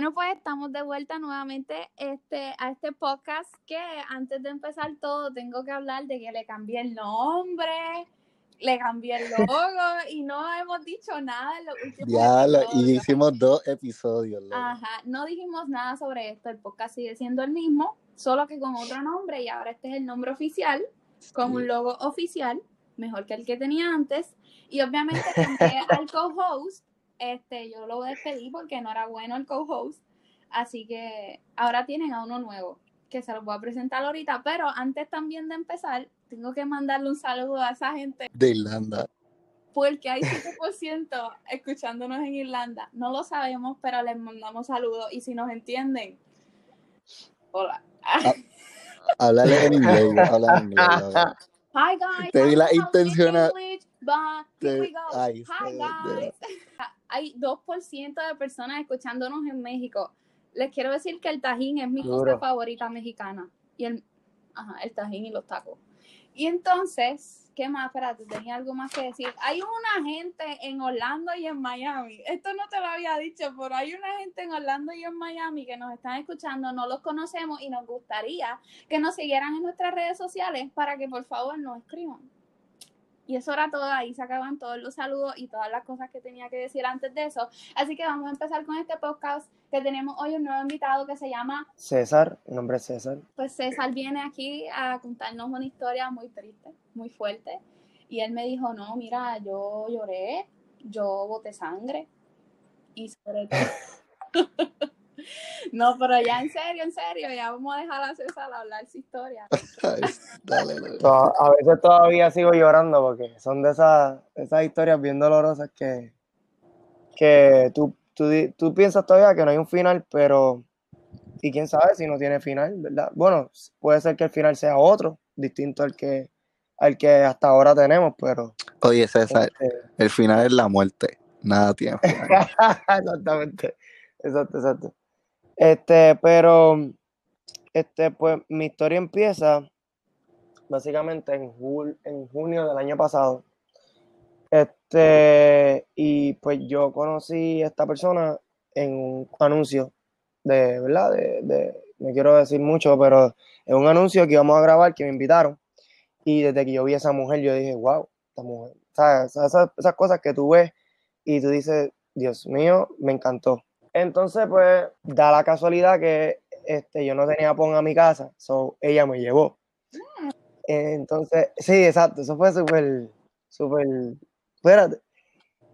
Bueno, pues estamos de vuelta nuevamente este, a este podcast que antes de empezar todo tengo que hablar de que le cambié el nombre, le cambié el logo y no hemos dicho nada en los últimos Ya, lo- y hicimos dos episodios. Ajá, no dijimos nada sobre esto, el podcast sigue siendo el mismo, solo que con otro nombre y ahora este es el nombre oficial, con Sí. un logo oficial, mejor que el que tenía antes. Y obviamente cambié al co-host, este, yo lo despedí porque no era bueno el co-host, así que ahora tienen a uno nuevo, que se los voy a presentar ahorita, pero antes también de empezar, tengo que mandarle un saludo a esa gente De Irlanda. porque hay 7% escuchándonos en Irlanda. No lo sabemos, pero les mandamos saludos. Y si nos entienden, hola. Háblale en inglés, habla en inglés. Hi guys. Te di la don't speak intención- English, but here Te- we go. ay, Hi sí, guys. Hay 2% de personas escuchándonos en México. Les quiero decir que el tajín es mi cosa favorita mexicana. Y el, ajá, el tajín y los tacos. Y entonces, ¿qué más? Espérate, tenía algo más que decir. Hay una gente en Orlando y en Miami. Esto no te lo había dicho, pero hay una gente en Orlando y en Miami que nos están escuchando, no los conocemos y nos gustaría que nos siguieran en nuestras redes sociales para que por favor nos escriban. Y eso era todo, ahí se acaban todos los saludos y todas las cosas que tenía que decir antes de eso. Así que vamos a empezar con este podcast que tenemos hoy un nuevo invitado que se llama César, mi nombre es César. pues César viene aquí a contarnos una historia muy triste, muy fuerte. Y él me dijo, no, mira, yo lloré, yo boté sangre. Y sobre todo... no, pero ya en serio, en serio, ya vamos a dejar a César hablar su historia. Ay, Dale, A veces todavía sigo llorando porque son de esas, esas historias bien dolorosas que, que tú, tú, tú piensas todavía que no hay un final, pero y quién sabe si no tiene final, ¿verdad? Bueno, puede ser que el final sea otro, distinto al que, al que hasta ahora tenemos, pero Oye, César, este, el final es la muerte. Nada tiene final. Exactamente. Exacto, exacto. Este, pero, este, pues, mi historia empieza básicamente en, jul- en junio del año pasado. Este, y pues yo conocí a esta persona en un anuncio de, ¿verdad? De, de, no quiero decir mucho, pero en un anuncio que íbamos a grabar, que me invitaron. Y desde que yo vi a esa mujer, yo dije, wow, esta mujer, ¿sabes? Esas, esas cosas que tú ves y tú dices, Dios mío, me encantó. Entonces, pues, da la casualidad que este, yo no tenía pon a mi casa, so ella me llevó. Entonces, sí, exacto, eso fue súper, súper, espérate.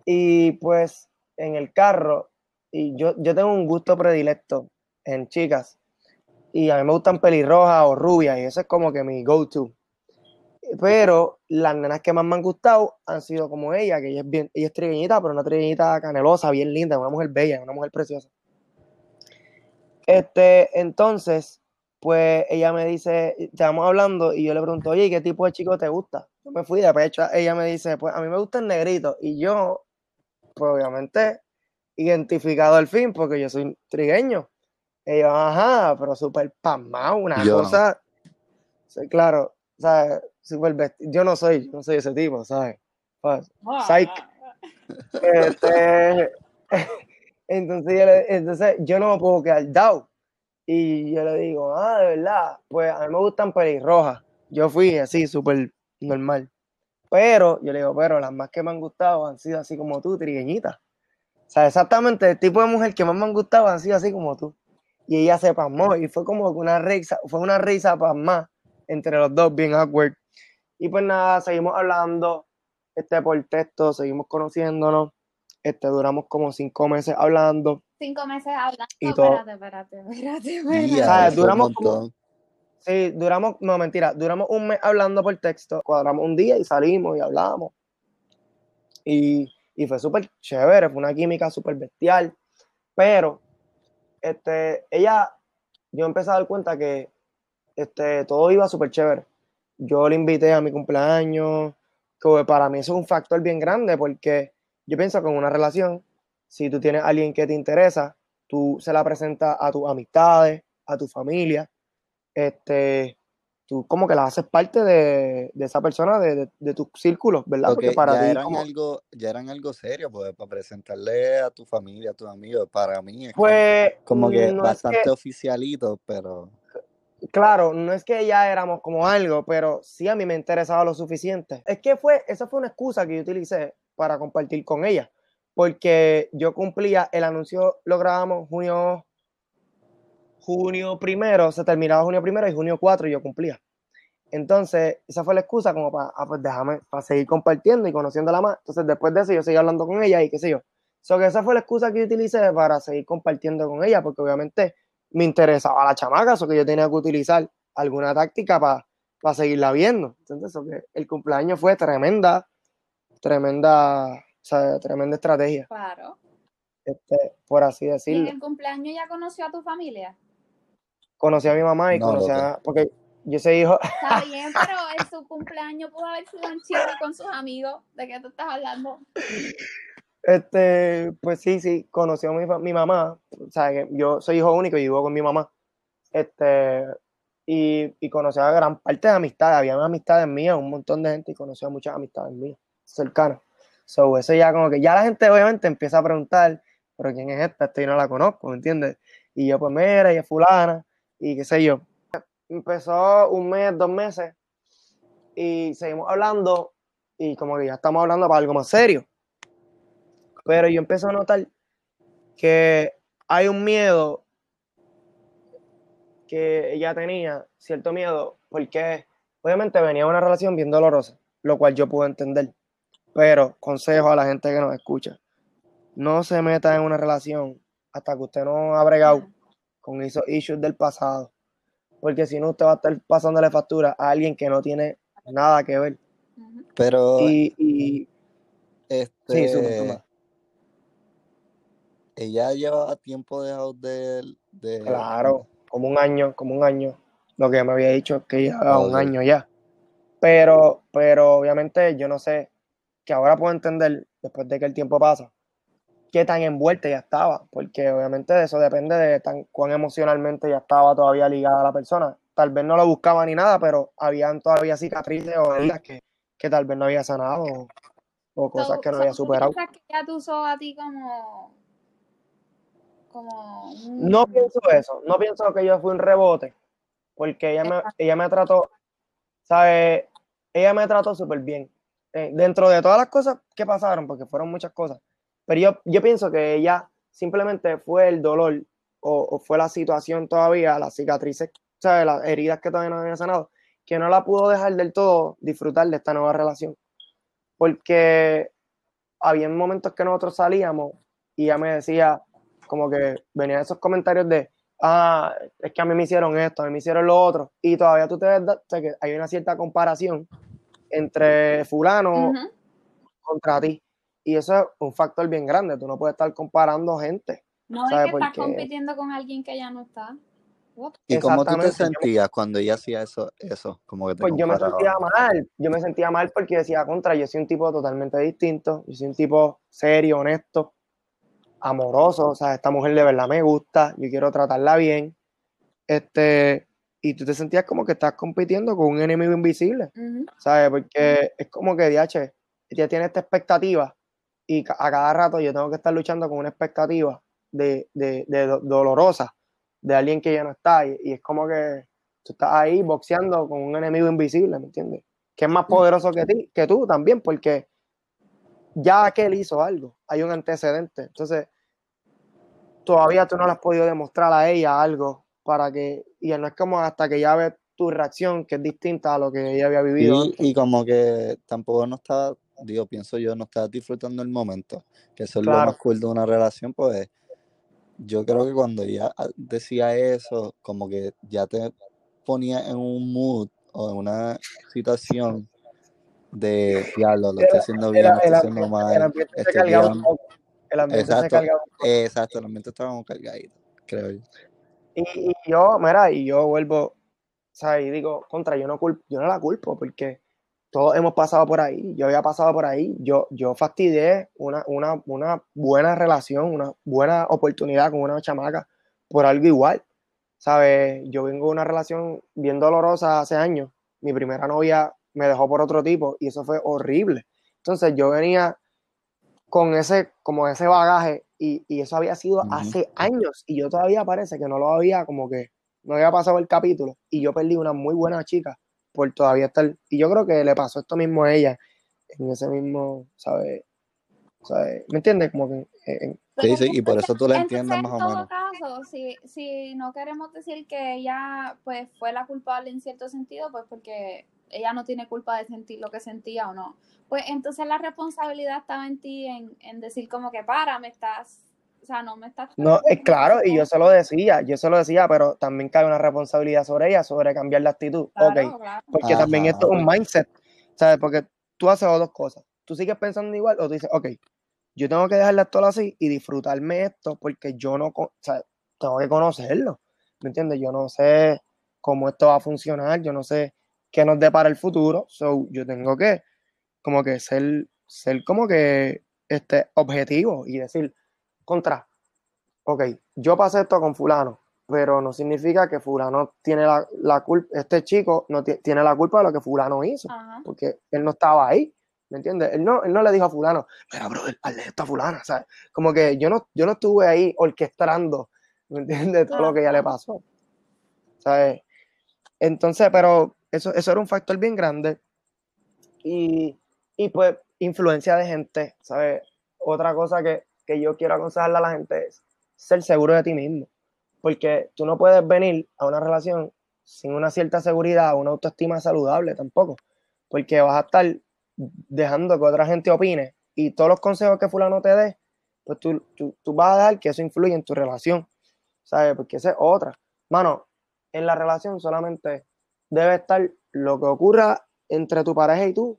Y pues, en el carro, y yo, yo tengo un gusto predilecto en chicas, y a mí me gustan pelirrojas o rubias, y eso es como que mi go-to. Pero las nenas que más me han gustado han sido como ella, que ella es bien, ella es trigueñita, pero una trigueñita canelosa, bien linda, una mujer bella, una mujer preciosa. Este, entonces, pues ella me dice, estábamos hablando y yo le pregunto, oye, ¿y qué tipo de chico te gusta? Yo me fui de pecho, ella me dice, pues a mí me gusta el negrito. Y yo, pues obviamente, identificado al fin, porque yo soy trigueño. Y yo, ajá, pero súper pasmado, una Yo no. cosa. Sí, claro, ¿sabes? Súper vesti- Yo no soy, no soy ese tipo, ¿sabes? Pues, Psych. Este, entonces, yo entonces yo no me puedo quedar dado. Y yo le digo, ah, de verdad, pues a mí me gustan pelirrojas. Yo fui así, súper normal. Pero, yo le digo, pero las más que me han gustado han sido así como tú, trigueñitas. O sea, exactamente el tipo de mujer que más me han gustado han sido así como tú. Y ella se pasmó y fue como una risa, fue una risa pasmada entre los dos, bien awkward. Y pues nada, seguimos hablando este, por texto, seguimos conociéndonos. Este, duramos como cinco meses hablando. Cinco meses hablando. Y todo. Espérate, espérate, espérate, ¿Sabes? Duramos como-. Sí, duramos, no mentira, duramos un mes hablando por texto, cuadramos un día y salimos y hablamos. Y, y fue súper chévere, fue una química súper bestial. Pero, este, ella, yo empecé a dar cuenta que este, todo iba súper chévere. Yo le invité a mi cumpleaños, que para mí eso es un factor bien grande porque yo pienso que en una relación, si tú tienes a alguien que te interesa, tú se la presentas a tus amistades, a tu familia, este, tú como que la haces parte de, de esa persona, de, de, de tus círculos, ¿verdad? Porque Porque para ya ti eran como- algo, ya eran algo serio, pues, para presentarle a tu familia, a tus amigos, para mí es como- pues como que no es bastante que, oficialito, pero claro, no es que ya éramos como algo, pero sí a mí me interesaba lo suficiente. Es que fue, esa fue una excusa que yo utilicé para compartir con ella, porque yo cumplía, el anuncio lo grabamos junio, junio primero, se terminaba junio primero y junio 4 yo cumplía. Entonces, esa fue la excusa como para, ah, pues déjame, para seguir compartiendo y conociéndola más. Entonces, después de eso, yo seguí hablando con ella y qué sé yo. So que esa fue la excusa que yo utilicé para seguir compartiendo con ella, porque obviamente me interesaba la chamaca, eso que yo tenía que utilizar alguna táctica para seguirla viendo. Entonces, eso que el cumpleaños fue tremenda, tremenda, o sea, tremenda estrategia, Claro. este, por así Y en decirlo. el cumpleaños ya conoció a tu familia. Conocí a mi mamá y No, conocí a, porque yo soy hijo, Está bien, pero en su cumpleaños pudo haber sido en Chile con sus amigos. ¿De qué tú estás hablando? Este, pues sí, sí, conoció a mi, mi mamá, o sea, yo soy hijo único y vivo con mi mamá, este, y, y conoció a gran parte de amistades, había amistades mías, un montón de gente y conoció a muchas amistades mías, cercanas. So, eso ya como que, ya la gente obviamente empieza a preguntar, pero ¿quién es esta? Esta yo no la conozco, ¿me entiendes? Y yo, pues mira, ella es fulana, y qué sé yo. Empezó un mes, dos meses, y seguimos hablando, y como que ya estamos hablando para algo más serio. Pero yo empecé a notar que hay un miedo que ella tenía, cierto miedo, porque obviamente venía de una relación bien dolorosa, lo cual yo puedo entender. Pero consejo a la gente que nos escucha, no se meta en una relación hasta que usted no ha bregado con esos issues del pasado, porque si no usted va a estar pasándole factura a alguien que no tiene nada que ver. Pero Y, y este sí. Ella llevaba tiempo dejado de, de Claro, como un año, como un año. Lo que me había dicho es que ya un año ya. Pero, pero obviamente yo no sé, que ahora puedo entender, después de que el tiempo pasa, qué tan envuelta ya estaba, porque obviamente de eso depende de tan, cuán emocionalmente ya estaba todavía ligada a la persona. Tal vez no lo buscaba ni nada, pero habían todavía cicatrices o heridas que, que tal vez no había sanado o, o cosas So- que no so, había ¿tú superado. que te usó a ti como. Como. un- No pienso eso, no pienso que yo fui un rebote, porque ella me, ella me trató, ¿sabes? Ella me trató súper bien. Eh, dentro de todas las cosas que pasaron, porque fueron muchas cosas, pero yo, yo pienso que ella simplemente fue el dolor o, o fue la situación todavía, las cicatrices, ¿sabes? Las heridas que todavía no había sanado, que no la pudo dejar del todo disfrutar de esta nueva relación. Porque había momentos que nosotros salíamos y ella me decía, como que venían esos comentarios de, ah, es que a mí me hicieron esto, a mí me hicieron lo otro, y todavía tú te ves, o sea, que hay una cierta comparación entre fulano contra ti, y eso es un factor bien grande, tú no puedes estar comparando gente. No es ¿Sabe que estás compitiendo con alguien que ya no está. What? ¿Y cómo tú te sentías cuando ella hacía eso? Eso, como que te Pues yo me sentía mal, yo me sentía mal porque decía, contra, yo soy un tipo totalmente distinto, yo soy un tipo serio, honesto, amoroso, o sea, esta mujer de verdad me gusta, yo quiero tratarla bien, este, y tú te sentías como que estás compitiendo con un enemigo invisible, Ujú. ¿sabes? Porque es como que, DH, ella tiene esta expectativa y a cada rato yo tengo que estar luchando con una expectativa de, de, de do- dolorosa de alguien que ya no está y, y es como que tú estás ahí boxeando con un enemigo invisible, ¿me entiendes? Que es más poderoso que ti, que tú también, porque ya aquel hizo algo, hay un antecedente, entonces todavía tú no le has podido demostrar a ella algo para que, y no es como hasta que ya ve tu reacción que es distinta a lo que ella había vivido Y, y como que tampoco no estaba, digo, pienso yo, no estaba disfrutando el momento, que eso es lo Claro. más cool de una relación, pues yo creo que cuando ella ah, decía eso, como que ya te ponía en un mood o en una situación de, diablo, lo estoy haciendo bien, lo estoy haciendo mal, el ambiente se estoy cargaba un poco. El ambiente se Exacto, cargaba un poco. exacto, el ambiente estaba cargadito, creo yo. Y, y yo, mira, y yo vuelvo, ¿sabes? Y digo, contra, yo no, culpo, yo no la culpo porque todos hemos pasado por ahí, yo había pasado por ahí, yo, yo fastidié una, una, una buena relación, una buena oportunidad con una chamaca por algo igual, ¿sabes? Yo vengo de una relación bien dolorosa hace años. Mi primera novia me dejó por otro tipo y eso fue horrible. Entonces yo venía con ese, como ese bagaje y, y eso había sido hace años y yo todavía parece que no lo había como que no había pasado el capítulo y yo perdí una muy buena chica por todavía estar y yo creo que le pasó esto mismo a ella en ese mismo, ¿sabes? ¿Sabes? ¿Me entiendes? Como que en- Sí, sí, y por eso tú la entiendes en más o todo menos. caso, si, si no queremos decir que ella pues fue la culpable en cierto sentido, pues porque ella no tiene culpa de sentir lo que sentía o no. Pues entonces la responsabilidad estaba en ti en, en decir como que para, me estás, o sea, no me estás... No, es claro, y yo se lo decía, yo se lo decía, pero también cae una responsabilidad sobre ella, sobre cambiar la actitud. Claro, ok, claro. porque también esto es un mindset, ¿sabes? Porque tú haces dos cosas. Tú sigues pensando igual o tú dices, ok, yo tengo que dejarla todo así y disfrutarme esto porque yo no, o sea, tengo que conocerlo, ¿me entiendes? Yo no sé cómo esto va a funcionar, yo no sé qué nos depara el futuro, so yo tengo que como que ser, ser como que este objetivo y decir, contra, ok, yo pasé esto con fulano, pero no significa que fulano tiene la, la culpa, este chico no ti- tiene la culpa de lo que fulano hizo, Ajá. porque él no estaba ahí, ¿me entiendes? Él no, él no le dijo a fulano, mira, brother, hazle esto a fulana, ¿sabes? Como que yo no, yo no estuve ahí orquestando, ¿me entiendes? Todo lo que ya le pasó, ¿sabes? Entonces, pero eso, eso era un factor bien grande y, y pues influencia de gente, ¿sabes? Otra cosa que, que yo quiero aconsejarle a la gente es ser seguro de ti mismo, porque tú no puedes venir a una relación sin una cierta seguridad, una autoestima saludable tampoco, porque vas a estar dejando que otra gente opine y todos los consejos que fulano te dé, pues tú, tú, tú vas a dejar que eso influya en tu relación, ¿sabes? Porque esa es otra. Mano, en la relación solamente debe estar lo que ocurra entre tu pareja y tú,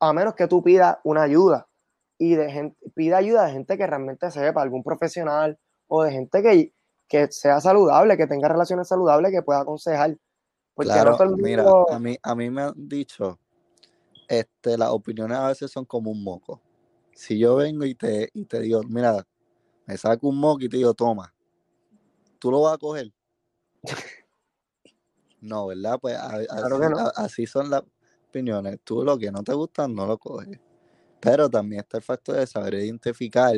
a menos que tú pidas una ayuda y de gente, pida ayuda de gente que realmente sepa, algún profesional o de gente que, que sea saludable, que tenga relaciones saludables, que pueda aconsejar. Porque Claro, el mira, mundo- a mí, a mí me han dicho, este, las opiniones a veces son como un moco. Si yo vengo y te, y te digo, mira, me saco un moco y te digo, toma, ¿tú lo vas a coger? No, ¿verdad? Pues a- así, Claro que no. a- así son las opiniones. Tú lo que no te gusta, no lo coges. Pero también está el factor de saber identificar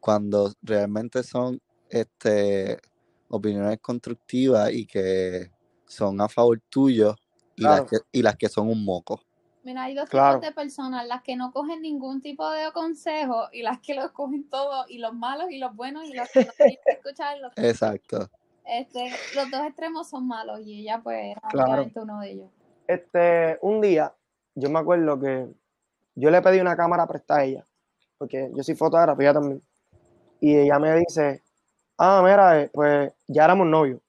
cuando realmente son este, opiniones constructivas y que son a favor tuyo y, Claro. las que, y las que son un moco. Mira, hay dos Claro. tipos de personas, las que no cogen ningún tipo de consejo y las que los cogen todos, y los malos y los buenos y los que no tienen que escuchar. Los, Exacto. Este, los dos extremos son malos y ella pues Claro. obviamente uno de ellos. este, un día, yo me acuerdo que yo le pedí una cámara prestada a ella, porque yo soy fotógrafo, ella también. Y ella me dice, ah, mira, eh, pues ya éramos novios.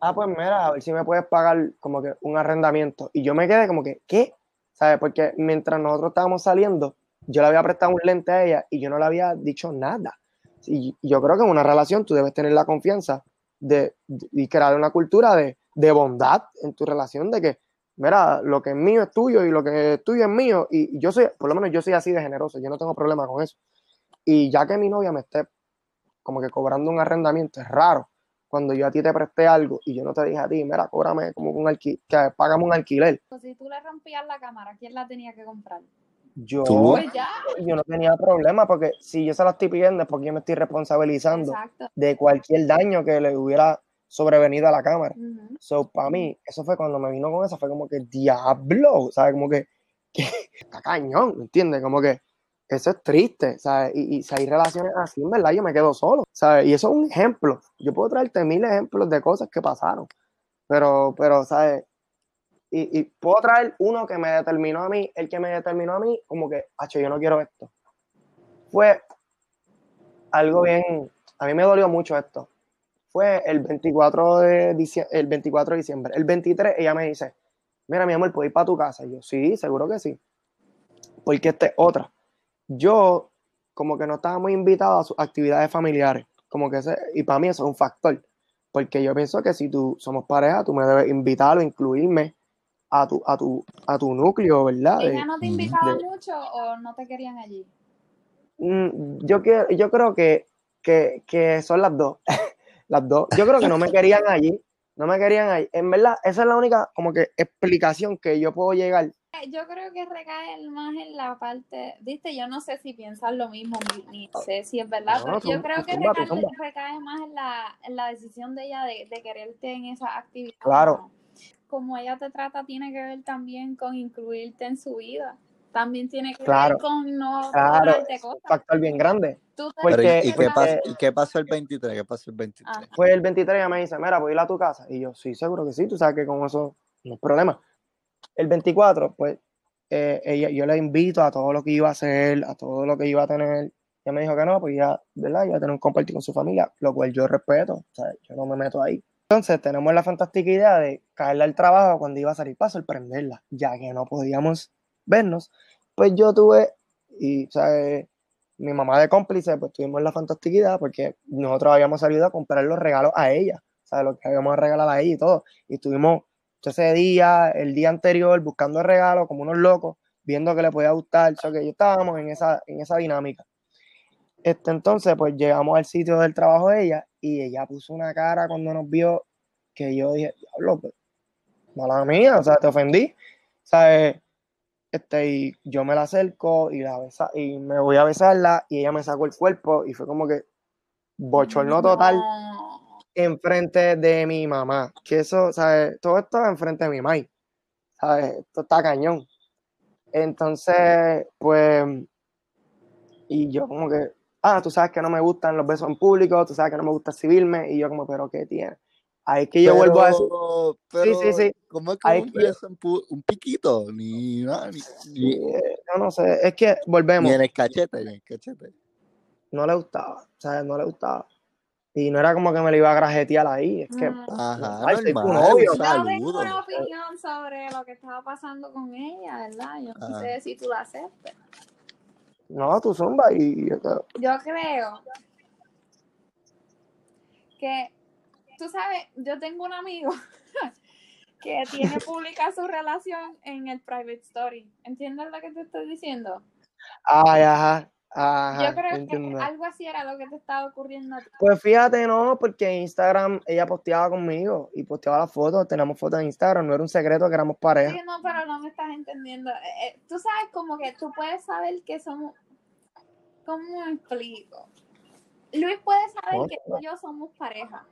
Ah, pues mira, a ver si me puedes pagar como que un arrendamiento. Y yo me quedé como que, ¿qué? ¿Sabes? Porque mientras nosotros estábamos saliendo, yo le había prestado un lente a ella y yo no le había dicho nada. Y yo creo que en una relación tú debes tener la confianza de, de- y crear una cultura de, de bondad en tu relación, de que, mira, lo que es mío es tuyo y lo que es tuyo es mío. Y yo soy, por lo menos yo soy así de generoso, yo no tengo problema con eso. Y ya que mi novia me esté como que cobrando un arrendamiento, es raro. Cuando yo a ti te presté algo y yo no te dije a ti, mira, cóbrame como un alquiler, que págame un alquiler. Si tú le rompías la cámara, ¿quién la tenía que comprar? Yo. Pues yo no tenía problema porque si yo se la estoy pidiendo es porque yo me estoy responsabilizando exacto. de cualquier daño que le hubiera sobrevenido a la cámara. So, para mí, eso fue cuando me vino con eso, fue como que diablo, ¿sabes? Como que, que está cañón, ¿me entiendes? Como que eso es triste, ¿sabes? Y, y si hay relaciones así, en verdad, yo me quedo solo, ¿sabes? Y eso es un ejemplo. Yo puedo traerte mil ejemplos de cosas que pasaron, pero, pero, ¿sabes? Y, puedo traer uno que me determinó a mí, el que me determinó a mí, como que, hacho, yo no quiero esto. Fue algo bien, a mí me dolió mucho esto fue el 24 de diciembre, el 24 de diciembre. El 23 ella me dice, mira mi amor, ¿puedo ir para tu casa? Y yo, sí, seguro que sí. Porque esta es otra. Yo como que no estaba muy invitado a sus actividades familiares. Como que ese, y para mí eso es un factor. Porque yo pienso que si tú somos pareja, tú me debes invitar o incluirme a tu, a tu, a tu núcleo, ¿verdad? ¿Ella no te invitaba de- mucho o no te querían allí? Mm, yo, que- yo creo que, que, que son las dos. las dos. Yo creo que no me querían allí, no me querían allí. En verdad, esa es la única como que explicación que yo puedo llegar. Yo creo que recae más en la parte, viste, yo no sé si piensas lo mismo, ni, sé si es verdad, No, pero yo creo que recae más en la, en la decisión de ella de, de quererte en esa actividad. Claro. Como ella te trata tiene que ver también con incluirte en su vida. También tiene que Claro. ver con no Claro, es un cosas. factor bien grande. Tú te- Pero, ¿y- Porque- ¿y, qué pasó, ¿y qué pasó el 23? ¿Qué pasó el 23? Ah. Fue el 23 ella me dice, mira, voy a ir a tu casa. Y yo, sí, seguro que sí, tú sabes que con eso no hay problema. El 24, pues, eh, ella, yo le invito a todo lo que iba a hacer, a todo lo que iba a tener. Ella me dijo que no, pues ya, ¿verdad? Iba a tener un compartir con su familia, lo cual yo respeto, o sea, yo no me meto ahí. Entonces, tenemos la fantástica idea de caerle al trabajo cuando iba a salir para sorprenderla, ya que no podíamos vernos. Pues yo tuve, y, ¿sabes? mi mamá de cómplice, pues tuvimos la fantástica idea porque nosotros habíamos salido a comprar los regalos a ella, ¿sabes? Lo que habíamos regalado a ella y todo. Y estuvimos ese día, el día anterior, buscando regalos como unos locos, viendo que le podía gustar, o que yo estábamos en esa, en esa dinámica. Este, entonces, pues llegamos al sitio del trabajo de ella y ella puso una cara cuando nos vio que yo dije, diablo, pues, mala mía, o sea, te ofendí, ¿sabes? Este, y yo me la acerco y, la besa, y me voy a besarla y ella me sacó el cuerpo y fue como que bochorno total enfrente de mi mamá. Que eso, ¿sabes? Todo esto enfrente de mi mamá. ¿Sabes? Esto está cañón. Entonces, pues, y yo como que, ah, tú sabes que no me gustan los besos en público, tú sabes que no me gusta exhibirme, y yo como, pero ¿qué tiene? Ahí es que yo vuelvo a decir, Pero, sí, sí. ¿Cómo es que Ahí un, que- beso en pu- un piquito? Ni nada, ni, ni, yo no sé, es que volvemos. ni en el cachete, ni en el cachete. no le gustaba, ¿sabes? No le gustaba. Y no era como que me lo iba a grajetear ahí, es que Mm. Ajá, Normal, soy tu normal, novio. un Yo tengo una opinión sobre lo que estaba pasando con ella, ¿verdad? Yo no Ah. sé si tú la aceptas. No, tú zumba y yo creo que, tú sabes, yo tengo un amigo que tiene pública su relación en el private story. ¿Entiendes lo que te estoy diciendo? Ay, ajá, ajá, Yo creo entiendo. que algo así era lo que te estaba ocurriendo. Pues fíjate, no, porque en Instagram ella posteaba conmigo y posteaba las fotos, tenemos fotos en Instagram, no era un secreto que éramos pareja. Sí, no, pero no me estás entendiendo. Eh, eh, tú sabes como que tú puedes saber que somos... ¿Cómo me explico? Luis puede saber No, que tú y yo somos pareja.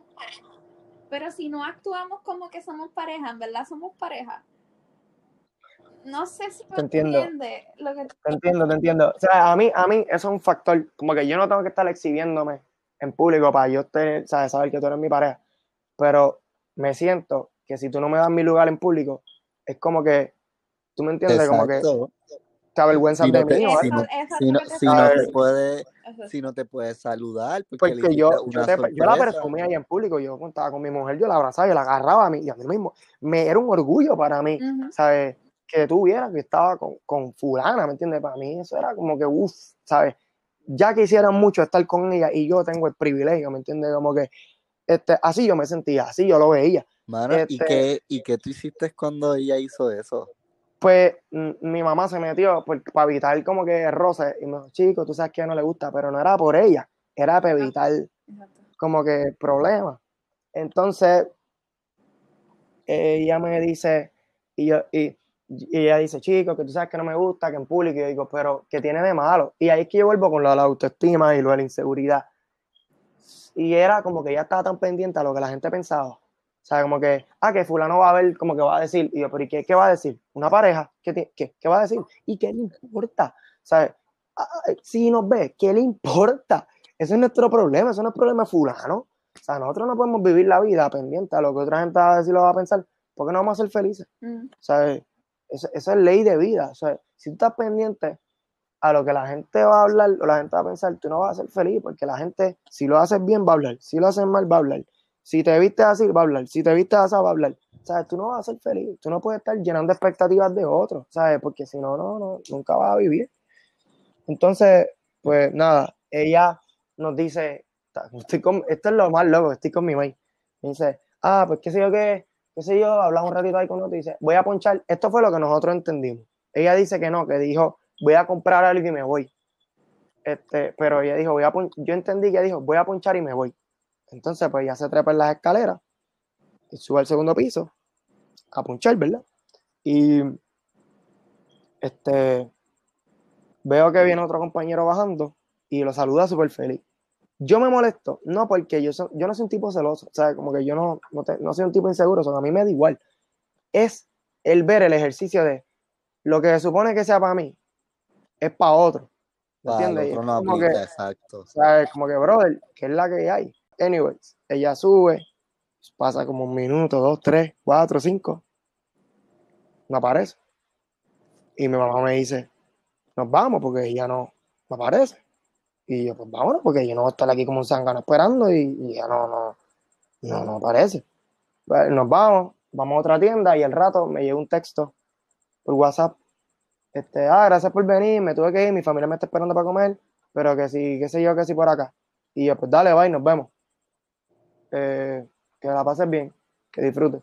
Pero si no actuamos como que somos pareja, en verdad somos pareja. No sé si me Te entiendo. entiendes lo que Te entiendo, te entiendo. O sea, a mí, a mí eso es un factor, como que yo no tengo que estar exhibiéndome en público para yo tener, ¿sabes? saber que tú eres mi pareja. Pero me siento que si tú no me das mi lugar en público, es como que, tú me entiendes, como que te avergüenzas Si de no mí si algo. no- Si no, si no te puede, si no te puedes saludar, porque, Porque yo, yo, te- yo la presumí ahí en público, yo estaba con mi mujer, yo la abrazaba, yo la agarraba a mí, y a mí mismo, me era un orgullo para mí. ¿sabes? Que tú vieras que estaba con, con fulana, ¿me entiendes? Para mí eso era como que, uff, ¿sabes? Ya quisieran mucho estar con ella y yo tengo el privilegio, ¿me entiendes? Como que, este, así yo me sentía, así yo lo veía. Mano, ¿y, Este- qué, ¿y qué tú hiciste cuando ella hizo eso? Pues mi mamá se metió por- para evitar como que roce y me dijo, chico, tú sabes que no le gusta, pero no era por ella, era para evitar Exacto. como que problemas. Entonces, ella me dice, y, yo, y, y ella dice, chico, que tú sabes que no me gusta, que en público, y yo digo, pero ¿qué tiene de malo? Y ahí es que yo vuelvo con lo de la autoestima y lo de la inseguridad. Y era como que ella estaba tan pendiente a lo que la gente pensaba. O sea, como que, ah, que fulano va a ver, como que va a decir. Y yo, pero ¿y qué, qué va a decir? ¿Una pareja? ¿Qué, qué, qué va a decir? ¿Y qué le importa? ¿Sabes? Ah, ah, Si nos ve, ¿qué le importa? Ese es nuestro problema, eso no es problema de fulano. O sea, nosotros no podemos vivir la vida pendiente a lo que otra gente va a decir o va a pensar, porque no vamos a ser felices. Mm. ¿Sabes? Esa, es ley de vida. O sea, si tú estás pendiente a lo que la gente va a hablar o la gente va a pensar, tú no vas a ser feliz, porque la gente, si lo haces bien, va a hablar. Si lo haces mal, va a hablar. Si te vistes así, va a hablar. Si te vistes así, va a hablar. ¿Sabes? Tú no vas a ser feliz. Tú no puedes estar llenando expectativas de otros, ¿sabes? Porque si no, no, no, nunca vas a vivir. Entonces, pues nada, ella nos dice, estoy con- esto es lo más loco, estoy con mi maíz. Me dice, ah, pues qué sé yo qué, qué sé yo, hablamos un ratito ahí con nosotros y dice, voy a ponchar, esto fue lo que nosotros entendimos. Ella dice que no, que dijo, voy a comprar algo y me voy. Este, pero ella dijo, voy a yo entendí que ella dijo, voy a ponchar y me voy. Entonces, pues ya se trepa en las escaleras y sube al segundo piso a punchar, ¿verdad? Y este veo que viene otro compañero bajando y lo saluda súper feliz. Yo me molesto, no porque yo, so- yo no soy un tipo celoso, o sea, como que yo no, no, te- no soy un tipo inseguro, o sea, a mí me da igual. Es el ver el ejercicio de lo que se supone que sea para mí, es para otro. ¿Me Para el entiendes? Otro no como que, exacto. ¿sabes? Como que, brother, que es la que hay. Anyways, ella sube, pasa como un minuto, dos, tres, cuatro, cinco, no aparece. Y mi mamá me dice, nos vamos porque ella no, no aparece. Y yo, pues vámonos, porque yo no voy a estar aquí como un zángano esperando y, y ella no, no, no, no aparece. Pues, nos vamos, vamos a otra tienda y al rato me llega un texto por WhatsApp. Este, ah, gracias por venir, me tuve que ir, mi familia me está esperando para comer, pero que sí, qué sé yo, que sí por acá. Y yo, pues dale, bye, nos vemos. Eh, que la pases bien, que disfrutes.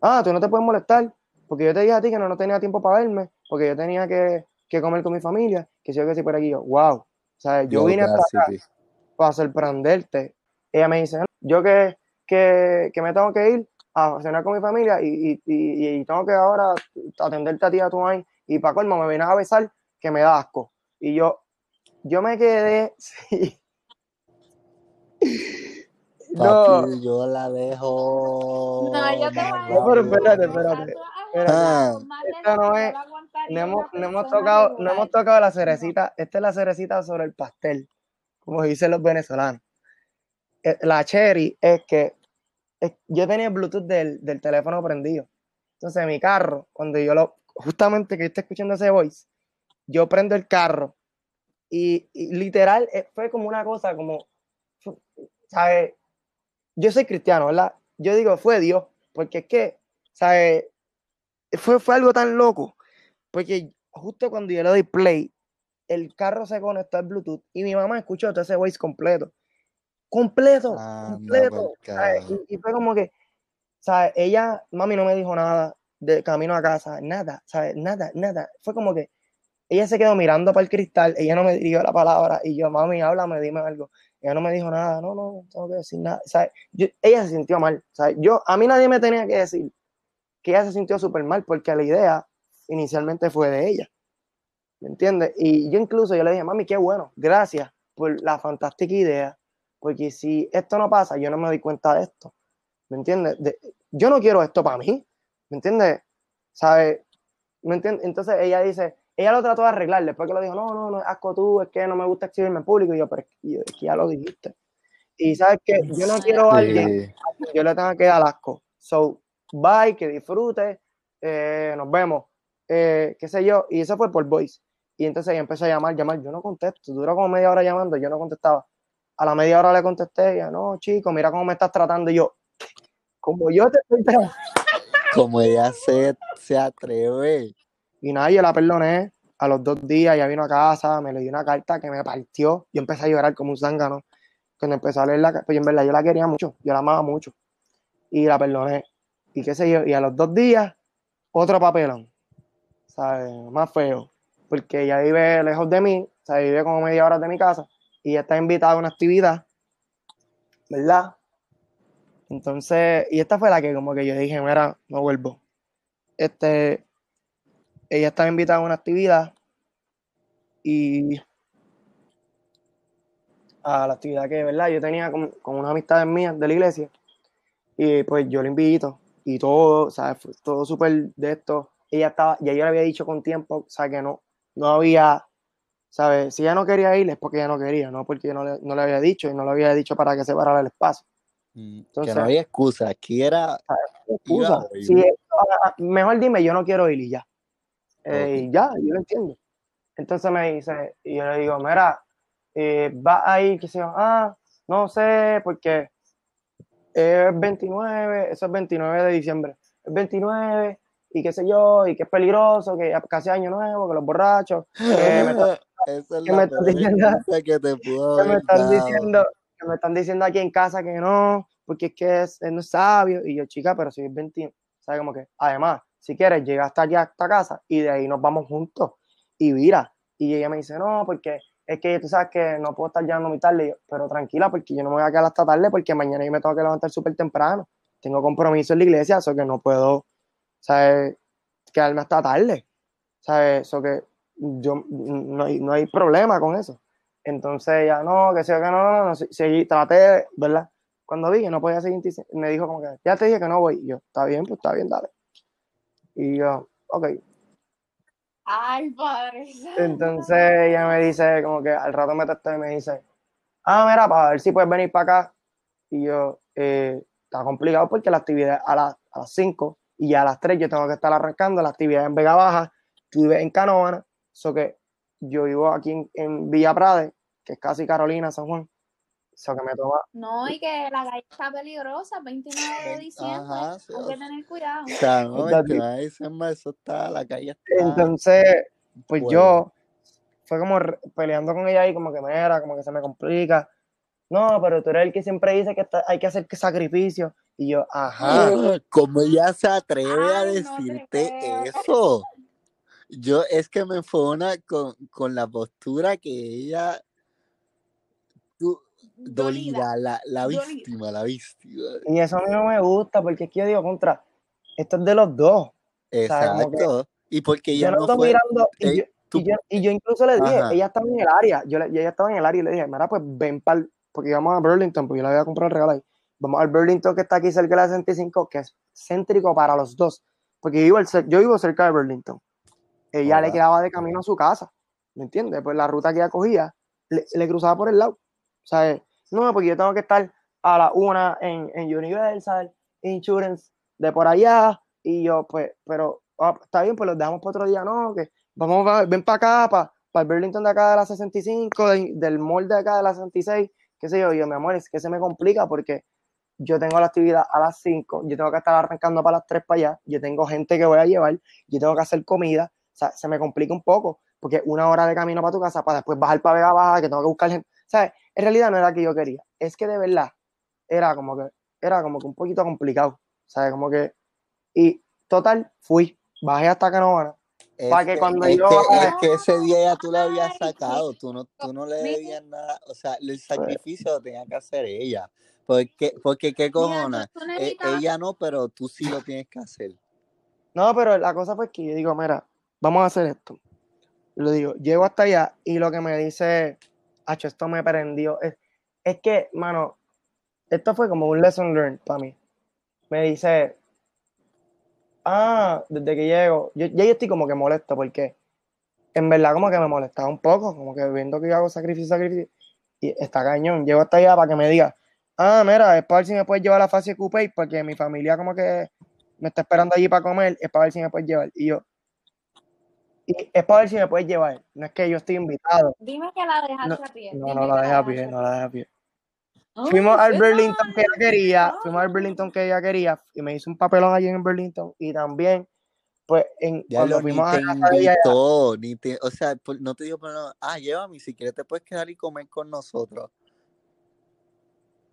Ah, tú no te puedes molestar, porque yo te dije a ti que no, no tenía tiempo para verme, porque yo tenía que, que comer con mi familia, que sé yo, que sí por aquí. Yo, wow. O sea, yo Yo vine hasta acá para sorprenderte. Ella me dice, yo que, que, que me tengo que ir a cenar con mi familia y, y, y, y tengo que ahora atenderte a ti a tu mãe y para colmo me vienes a besar que me da asco. Y yo, yo me quedé, sí. No, Papi, yo la dejo. No, yo te voy a No, pero espérate, espérate, has espérate. Ah. Esta no es- no hemos, no hemos tocado, no hemos tocado la cerecita. Esta es la cerecita sobre el pastel, como dicen los venezolanos. Eh, La cherry es que es- yo tenía el Bluetooth del, del teléfono prendido. Entonces, mi carro, cuando yo lo, justamente que estoy escuchando ese voice, yo prendo el carro y, y literal eh, fue como una cosa como, ¿sabes? Yo soy cristiano, ¿verdad? Yo digo, fue Dios, porque es que, ¿sabes? Fue, fue algo tan loco, porque justo cuando yo le doy play, el carro se conectó al Bluetooth y mi mamá escuchó todo ese voice completo. Completo, Anda completo. Y, y fue como que, ¿sabes? Ella, mami no me dijo nada de camino a casa, nada, ¿sabes? Nada, nada. Fue como que ella se quedó mirando para el cristal, ella no me dirigió la palabra y yo, mami, háblame, dime algo. Ella no me dijo nada, no, no, no tengo que decir nada. ¿sabes? Yo- ella se sintió mal, ¿sabes? Yo, a mí nadie me tenía que decir que ella se sintió súper mal porque la idea inicialmente fue de ella. ¿Me entiendes? Y yo incluso yo le dije, mami, qué bueno, gracias por la fantástica idea, porque si esto no pasa, yo no me doy cuenta de esto. ¿Me entiendes? De- yo no quiero esto para mí. ¿Me entiendes? ¿Sabes? ¿Me entiendes? Entonces ella dice, ella lo trató de arreglar, después que lo dijo, no, no, no, asco tú, es que no me gusta exhibirme en público. Y yo, pero es que, ya lo dijiste. Y sabes que yo no quiero a alguien yo le tenga que dar asco. So, bye, que disfrute, eh, nos vemos, eh, qué sé yo. Y eso fue por voice. Y entonces ella empezó a llamar, llamar, yo no contesto, duró como media hora llamando, yo no contestaba. A la media hora le contesté, ella, no, chico, mira cómo me estás tratando. Y yo, como yo te estoy tratando. Como ella se, se atreve. Y nada, yo la perdoné. A los dos días ya vino a casa, me le dio una carta que me partió. Yo empecé a llorar como un zángano. Cuando empezó a leer la carta, pues en verdad yo la quería mucho, yo la amaba mucho. Y la perdoné. Y qué sé yo, y a los dos días, otro papelón. ¿Sabes? Más feo. Porque ella vive lejos de mí, o sea, vive como media hora de mi casa. Y está invitada a una actividad, ¿verdad? Entonces, y esta fue la que como que yo dije, mira, no vuelvo. Este, ella estaba invitada a una actividad y a la actividad que, ¿verdad? Yo tenía con, con unas amistades mías de la iglesia y pues yo le invito y todo, ¿sabes? Todo súper de esto. Ella estaba, ya yo le había dicho con tiempo, o sea, que no, no había, ¿sabes? Si ella no quería ir es porque ella no quería, no porque yo no le, no le había dicho y no le había dicho para que se parara el espacio. Mm, Entonces- que no había excusa. Aquí era. excusa. Si, ah, mejor dime, yo no quiero ir y ya. Eh, y ya, yo lo entiendo. Entonces me dice, y yo le digo, mira, eh, va a ir, sé yo, ah, no sé, porque es 29, eso es 29 de diciembre, es 29, y qué sé yo, y que es peligroso, que casi año nuevo, que los borrachos, que me Esa es que la me están diciendo- que te que me están diciendo, que me están diciendo aquí en casa que no, porque es que es, él no es sabio, y yo, chica, pero si es 20, ¿sabes? Como que, además, si quieres, llega hasta aquí, a esta casa, y de ahí nos vamos juntos, y mira, y ella me dice, no, porque es que tú sabes que no puedo estar llegando muy tarde, yo, pero tranquila, porque yo no me voy a quedar hasta tarde, porque mañana yo me tengo que levantar súper temprano. Tengo compromiso en la iglesia, eso que no puedo, ¿sabes? Quedarme hasta tarde, ¿sabes? Eso que yo, no hay, no hay problema con eso. Entonces ya no, que sea que no, no, no, seguí, traté, ¿verdad? Cuando vi que no podía seguir, me dijo como que, ya te dije que no voy. Y yo, está bien, pues está bien, dale. Y yo, ok. Ay, padre. Entonces ella me dice, como que al rato me testó y me dice, ah, mira, para ver si puedes venir para acá. Y yo, eh, está complicado porque la actividad a, la- a las 5 y ya a las 3 yo tengo que estar arrancando la actividad en Vega Baja, tú vives en Canóvana, eso que yo vivo aquí en, en Villa Prade, que es casi Carolina, San Juan. Eso que me toma, No, y que la calle está peligrosa, 29 de diciembre. ajá, sí, Hay que tener cuidado. O sea, no, Está 29 de diciembre, eso está, la calle está. Entonces, pues yo fue como peleando con ella ahí, como que mira, como que se me complica. No, pero tú eres el que siempre dice que está- hay que hacer sacrificio. Y yo, ajá. ¿Cómo ella se atreve a Ay, decirte eso? Yo es que me enfona con, con la postura que ella, tú, Dolida. dolida, la, la Dolida. víctima, la víctima. Y eso a mí no me gusta, porque es que yo digo, contra, esto es de los dos. Exacto. Y porque Yo ella no no estoy fue, mirando, y, yo, tú- y, yo, y yo incluso le dije, Ajá. ella estaba en el área, yo le- y ella estaba en el área y le dije, mira, pues ven para porque íbamos a Burlington, porque yo le había comprado el regalo ahí. Vamos al Burlington que está aquí cerca de la 65, que es céntrico para los dos, porque yo vivo, el yo vivo cerca de Burlington. Ella le quedaba de camino a su casa, ¿me entiendes? Pues la ruta que ella cogía, le, le cruzaba por el lado. O sea, no, porque yo tengo que estar a la una en, en Universal, Insurance, de por allá, y yo, pues, pero ah, está bien, pues los dejamos para otro día, no, que vamos, ven para acá, para, para el Burlington de acá de la 65, de- del mall de acá de la 66, qué sé yo, yo, mi amor, es que se me complica porque yo tengo la actividad a las 5, yo tengo que estar arrancando para las 3 para allá, yo tengo gente que voy a llevar, yo tengo que hacer comida, o sea, se me complica un poco, porque una hora de camino para tu casa, para después bajar para Vega Baja, que tengo que buscar gente, ¿sabes? En realidad no era que yo quería, es que de verdad era como que, era como que un poquito complicado, ¿sabes? Como que, y total, fui, bajé hasta Canóvana, Es para que que, cuando es yo- que- es que ese día ya tú la habías sacado, tú no, tú no le debías nada, o sea, el sacrificio lo tenía que hacer ella, porque, porque qué tú E- ella no, pero tú sí lo tienes que hacer. No, pero la cosa fue que yo digo, mira, vamos a hacer esto. Lo digo, llego hasta allá y lo que me dice, Hacho, esto me prendió. Es, es que, mano, esto fue como un lesson learned para mí. Me dice, ah, desde que llego, yo, ya yo estoy como que molesto porque en verdad como que me molestaba un poco, como que viendo que yo hago sacrificio, sacrificio, y está cañón. Llego hasta allá para que me diga, ah, mira, es para ver si me puedes llevar a la fase Coupé porque mi familia como que me está esperando allí para comer, es para ver si me puedes llevar. Y yo, y es para ver si me puedes llevar. No es que yo estoy invitado. Dime que la dejaste a pie. No, no la dejé a pie, no la dejé a pie. Ay, Fuimos al Burlington que ella quería, Ay. fuimos al Burlington que ella quería y me hizo un papelón allí en Burlington y también, pues, en, Ya cuando lo ni fuimos a te la casa de ella, invitó, ni te, o sea, no te dijo, pero ah, llévame, si quieres te puedes quedar y comer con nosotros.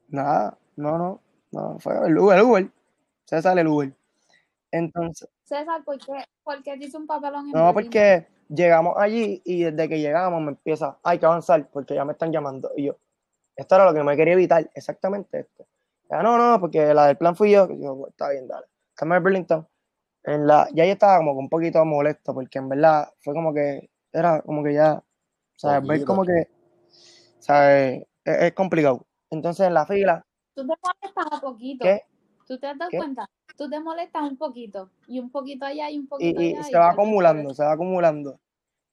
nada, no, no, no, fue el Uber, el Uber, sale el Uber. Entonces, César, ¿por qué, por qué te hizo un papelón en no, Burlington? porque llegamos allí y desde que llegamos me empieza, hay que avanzar porque ya me están llamando. Y yo, esto era lo que me quería evitar, exactamente esto. Ya, no, no, porque la del plan fui yo. Yo, está bien, dale. Estamos en Burlington. En la, ya yo estaba como que un poquito molesto porque en verdad fue como que, era como que ya, ¿sabes? Ver como que, ¿sabes? Es, es complicado. Entonces en la fila, Tú te molestas un poquito. ¿qué? ¿Tú te has dado ¿Qué? cuenta? Tú te molestas un poquito. Y un poquito allá y un poquito Y, y allá. se va te acumulando, se va acumulando.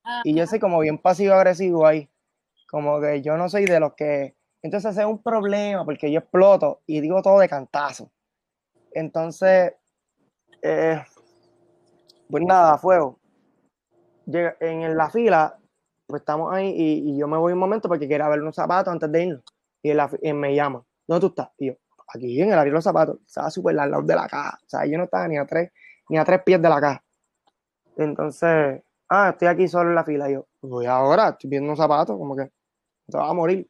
Ajá. Y yo soy como bien pasivo-agresivo ahí. Como que yo no soy de los que. Entonces es un problema porque yo exploto y digo todo de cantazo. Entonces, eh, pues nada, fuego. Llega- en la fila, pues estamos ahí y, y yo me voy un momento porque quería ver unos zapatos antes de irnos. Y, la y me llaman, ¿dónde tú estás? Y yo, aquí en el de los zapatos. Estaba súper al lado de la caja. O sea, yo no estaba ni a tres, ni a tres pies de la caja. Entonces, ah, estoy aquí solo en la fila. Y yo, voy ahora, estoy viendo unos zapatos, como que te vas a morir.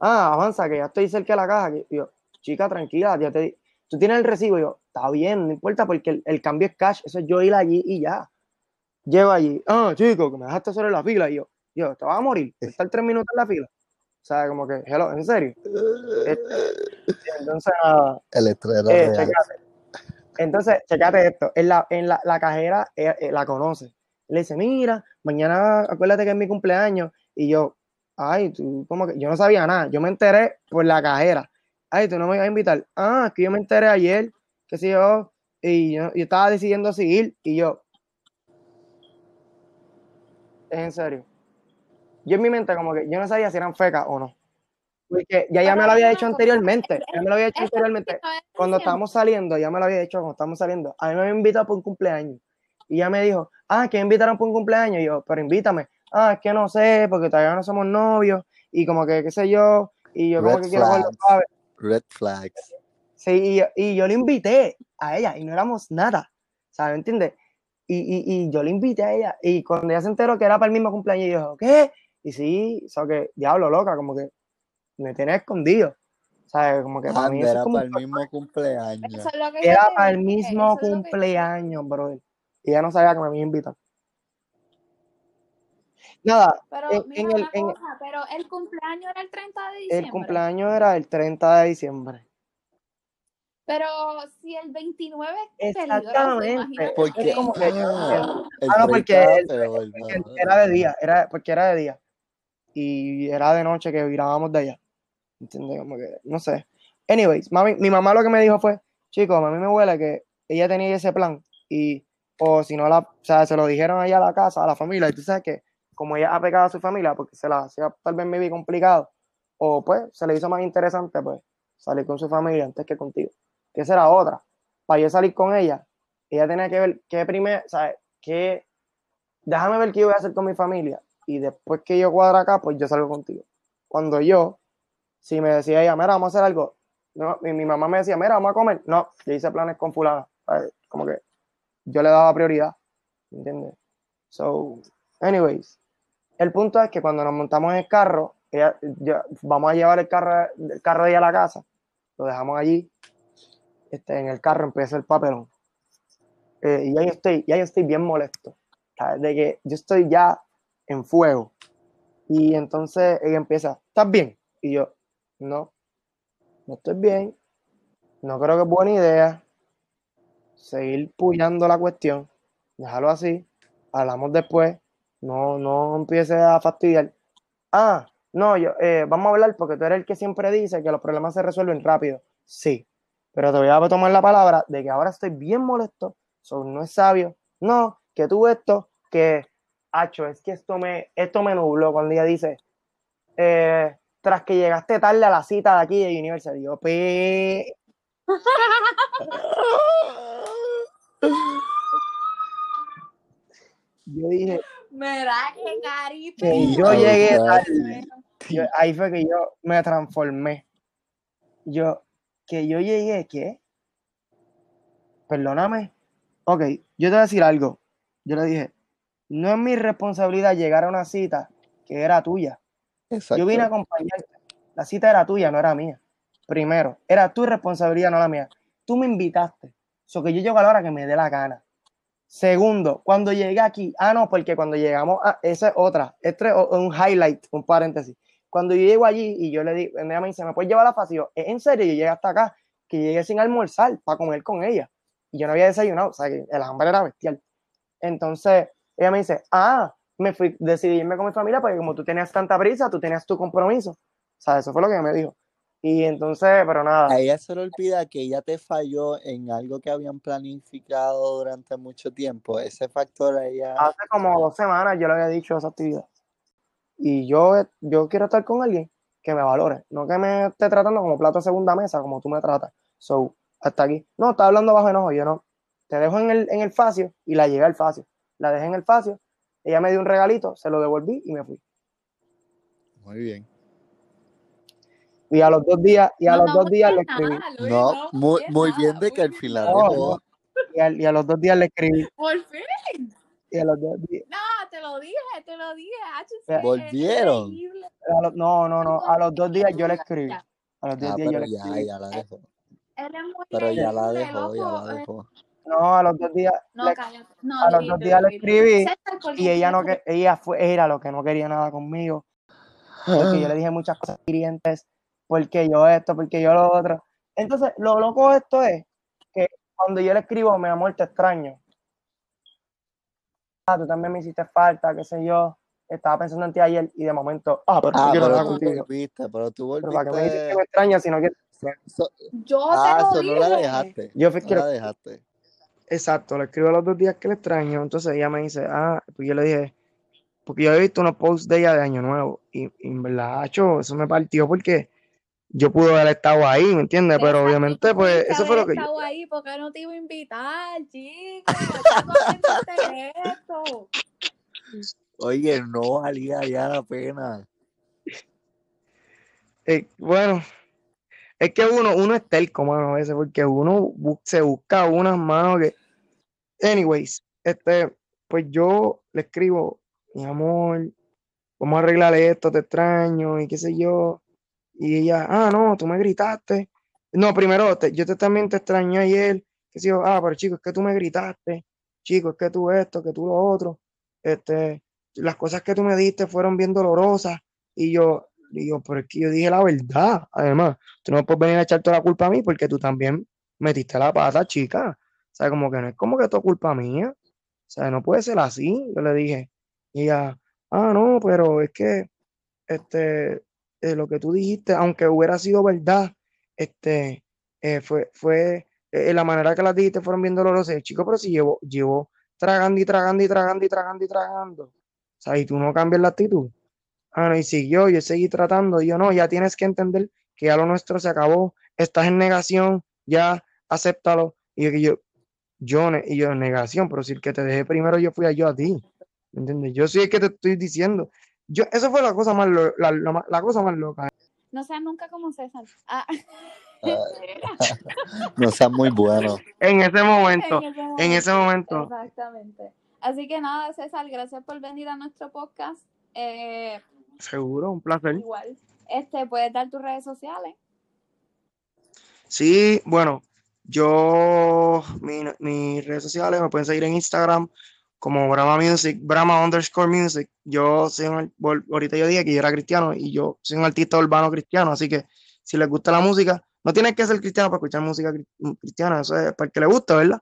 Ah, avanza, que ya estoy cerca de la caja. Y yo, chica, tranquila, ya te Tú tienes el recibo. Y yo, está bien, no importa, porque el, el cambio es cash. Eso es yo ir allí y ya. Llego allí. Ah, chico, que me dejaste solo en la fila. Y yo, Yo, te vas a morir, estar tres minutos en la fila. O sea, como que, hello, ¿en serio? Este, entonces, nada. El estreno Eh, checate. Entonces, checate esto. En la, en la, la cajera eh, eh, la conoce. Le dice, mira, mañana acuérdate que es mi cumpleaños. Y yo, ay, tú, como que yo no sabía nada. Yo me enteré por la cajera. Ay, tú no me ibas a invitar. Ah, es que yo me enteré ayer, qué sé yo. Y yo, estaba decidiendo si ir. Y yo, es en serio. Yo en mi mente, como que yo no sabía si eran fecas o no. Porque ya ya me lo había hecho anteriormente. Ya me lo había hecho anteriormente cuando estábamos saliendo, ya me lo había dicho cuando estábamos saliendo, a mí me había invitado por un cumpleaños. Y ella me dijo, ah, que me invitaron por un cumpleaños. Y yo, pero invítame. Ah, es que no sé, porque todavía no somos novios. Y como que, qué sé yo. Y yo como Red que quiero verlo. Red flags. Sí, y, yo- y yo le invité a ella y no éramos nada. ¿Sabes? ¿Me entiendes? Y, y, y yo le invité a ella. Y cuando ella se enteró que era para el mismo cumpleaños, yo dije, ¿qué? Y sí, o sea, que diablo, loca, como que me tenía escondido. ¿Sabes? Como que para mí Anda, eso es era como para el mismo cumpleaños. Eso es lo que yo Era para el mismo que- cumpleaños, brother. Y ella no sabía que me había invitado. Nada, Pero en- mira en el- una en- cosa, pero el cumpleaños era el 30 de diciembre. el cumpleaños era el 30 de diciembre. Pero si el 29 es Exactamente. Porque, Es como que- ah, el- ah, no, porque 30 el- peor, porque mano. era de día, era, porque era de día. Y era de noche que virábamos de allá. ¿Entiendes? Como que, no sé. Anyways, mami, mi mamá lo que me dijo fue, chicos, a mí me huele que ella tenía ese plan. Y, o si no, la, o sea, se lo dijeron allá a la casa, a la familia. Y tú sabes que, como ella ha pegado a su familia, porque se la hacía tal vez me vi complicado, o pues se le hizo más interesante, pues, salir con su familia antes que contigo. Que esa era otra. Para yo salir con ella, ella tenía que ver qué primero, ¿sabes? Qué, déjame ver qué yo voy a hacer con mi familia. Y después que yo cuadra acá, pues yo salgo contigo. Cuando yo, si me decía ella, mira, vamos a hacer algo. No, y mi mamá me decía, mira, vamos a comer. No, yo hice planes con fulana. Como que yo le daba prioridad. ¿Entiendes? So, anyways. El punto es que cuando nos montamos en el carro, ella- yo- vamos a llevar el carro, el carro de a la casa. Lo dejamos allí. Este, en el carro empieza el papelón. Eh, y ya yo estoy, estoy bien molesto. De que yo estoy ya en fuego. Y entonces ella empieza, ¿estás bien? Y yo, no, no estoy bien. No creo que es buena idea seguir puyando la cuestión. Déjalo así. Hablamos después. No, no empieces a fastidiar. Ah, no, yo, eh, vamos a hablar porque tú eres el que siempre dice que los problemas se resuelven rápido. Sí, pero te voy a tomar la palabra de que ahora estoy bien molesto. So, no es sabio. No, que tú esto, que, hacho, es que esto me, esto me nubló cuando ella dice, eh, tras que llegaste tarde a la cita de aquí de Universal. Yo, pe... Yo dije, Mira qué carita. que yo Oh, llegué God. tarde. Yo- ahí fue que yo me transformé. Yo, que yo llegué, ¿qué? Perdóname. Ok, yo te voy a decir algo. Yo le dije, no es mi responsabilidad llegar a una cita que era tuya. Exacto. Yo vine a acompañarte. La cita era tuya, no era mía. Primero, era tu responsabilidad, no la mía. Tú me invitaste. So que yo llego a la hora que me dé la gana. Segundo, cuando llegué aquí, ah, no, porque cuando llegamos a, esa es otra, este es un highlight, un paréntesis. Cuando yo llego allí y yo le di, ella me dice, ¿me puedes llevar la fácil? Yo, ¿Es en serio? Yo llegué hasta acá, que llegué sin almorzar para comer con ella. Y yo no había desayunado, o sea, que el hambre era bestial. Entonces, ella me dice, ah, me fui, decidí irme con mi familia porque como tú tenías tanta prisa, tú tenías tu compromiso. O sea, eso fue lo que me dijo. Y entonces, pero nada. A ella se le olvida que ella te falló en algo que habían planificado durante mucho tiempo. Ese factor a ella. hace como dos semanas yo le había dicho esa actividad. Y yo, yo quiero estar con alguien que me valore, no que me esté tratando como plato de segunda mesa, como tú me tratas. So, hasta aquí. No, está hablando bajo enojo, yo no. Te dejo en el, en el facio y la llevé al facio. La dejé en el facio, ella me dio un regalito, se lo devolví y me fui. Muy bien. Y a los dos días, y a No, los no dos días le escribí. nada, Luis, No, no muy, muy bien de que al final. Y, a, y a los dos días le escribí. Por fin. Y a los dos días, No, te lo dije, te lo dije. H, sí, Ya. es Volvieron. los- no, no, no, a los dos días yo le escribí. A los dos Ah, días yo le ya, escribí. ya la dejó. Pero ya la dejó, ya la Eh, dejó. No, a los dos días, No, le-. No, a los dos días le escribí Luis. César, ¿por qué y ella no que ella fue era lo que no quería nada conmigo porque yo le dije muchas cosas hirientes porque yo esto porque yo lo otro entonces lo loco de esto es que cuando yo le escribo mi amor te extraño ah tú también me hiciste falta qué sé yo estaba pensando en ti ayer y de momento ah pero no Ah, quiero pero tú contigo volviste, pero tú pero para que me dices que volviste. me extrañas si no quieres so- Yo ah, te lo eso no la dije. dejaste. yo fui No que la dejaste. Exacto, le escribo los dos días que le extraño, entonces ella me dice, ah, pues yo le dije, porque yo he visto unos posts de ella de Año Nuevo, y, y en verdad, acho, eso me partió porque yo pude haber estado ahí, ¿me entiendes? Pero obviamente, pues, eso fue lo que yo... estado ahí porque no te iba a invitar. ¿Qué pensaste esto? Oye, no valía ya la pena. eh, bueno, es que uno, uno es telco, mano, a veces, porque uno bu- se busca unas manos que... Anyways, este, pues yo le escribo, mi amor, vamos a arreglar esto, te extraño, y qué sé yo. Y ella, ah, no, tú me gritaste. No, primero, te- yo te, también te extrañé ayer. Que sé yo, ah, pero chico, es que tú me gritaste. Chico, es que tú esto, que tú lo otro. Este, las cosas que tú me diste fueron bien dolorosas. Y yo, y yo, pero es que yo dije la verdad. Además, tú no puedes venir a echar toda la culpa a mí porque tú también metiste la pata, chica. O sea, como que no es como que todo culpa mía. O sea, no puede ser así. Yo le dije. Y ella, ah, no, pero es que, este, eh, lo que tú dijiste, aunque hubiera sido verdad, este, eh, fue, fue eh, la manera que las dijiste fueron bien dolorosas. El chico, pero si llevo, llevo tragando y tragando y tragando y tragando y tragando. O sea, y tú no cambias la actitud. Ah, no, y siguió, yo seguí tratando. Y yo, no, ya tienes que entender que ya lo nuestro se acabó. Estás en negación, ya, acéptalo. Y yo, yo, y yo, negación, pero si el que te dejé primero yo fui a yo a ti. ¿Me entiendes? Yo soy el que te estoy diciendo. Yo, eso fue la cosa más, lo- la, la cosa más loca. No seas nunca como César. Ah, No seas muy bueno. En ese momento, en ese en ese momento. momento. Exactamente. Así que nada, César, gracias por venir a nuestro podcast. Eh, Seguro, un placer. igual, este, puedes dar tus redes sociales. Sí, bueno, yo, mi- mis redes sociales me pueden seguir en Instagram como Brahma Music, Brahma underscore Music. Yo soy un, ahorita yo dije que yo era cristiano y yo soy un artista urbano cristiano, así que si les gusta la música, no tienes que ser cristiano para escuchar música cri- cristiana, eso es para el que le gusta, ¿verdad?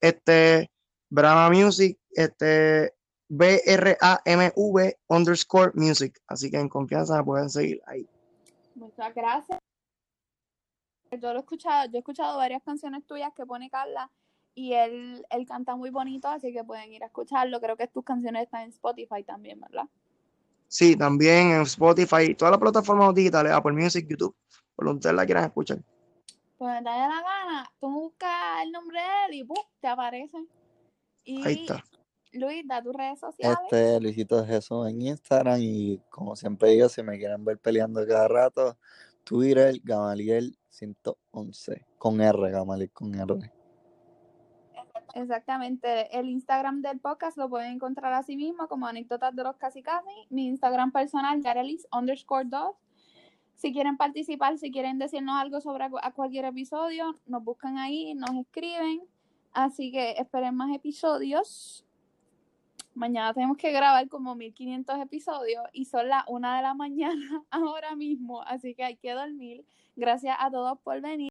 Este, Brahma Music, este, B-R-A-M-V underscore Music, así que en confianza me pueden seguir ahí. Muchas gracias. Yo lo he escuchado, yo he escuchado varias canciones tuyas que pone Carla y él, él canta muy bonito, así que pueden ir a escucharlo. Creo que tus canciones están en Spotify también, ¿verdad? Sí, también en Spotify, todas las plataformas digitales, Apple Music, YouTube, por donde ustedes la quieran escuchar. Pues dale la gana, tú buscas el nombre de él y ¡pum! te aparece. Y Ahí está. Luis, da tus redes sociales. Este Luisito Jesús en Instagram y como siempre digo, si me quieren ver peleando cada rato, Twitter, Gamaliel 111, con R, Gamaliel con R. Exactamente. El Instagram del podcast lo pueden encontrar así mismo como anécdotas de los casi casi. Mi Instagram personal, Yarelis underscore 2. Si quieren participar, si quieren decirnos algo sobre a cualquier episodio, nos buscan ahí, nos escriben. Así que esperen más episodios. Mañana tenemos que grabar como 1500 episodios y son las 1 de la mañana ahora mismo, así que hay que dormir. Gracias a todos por venir.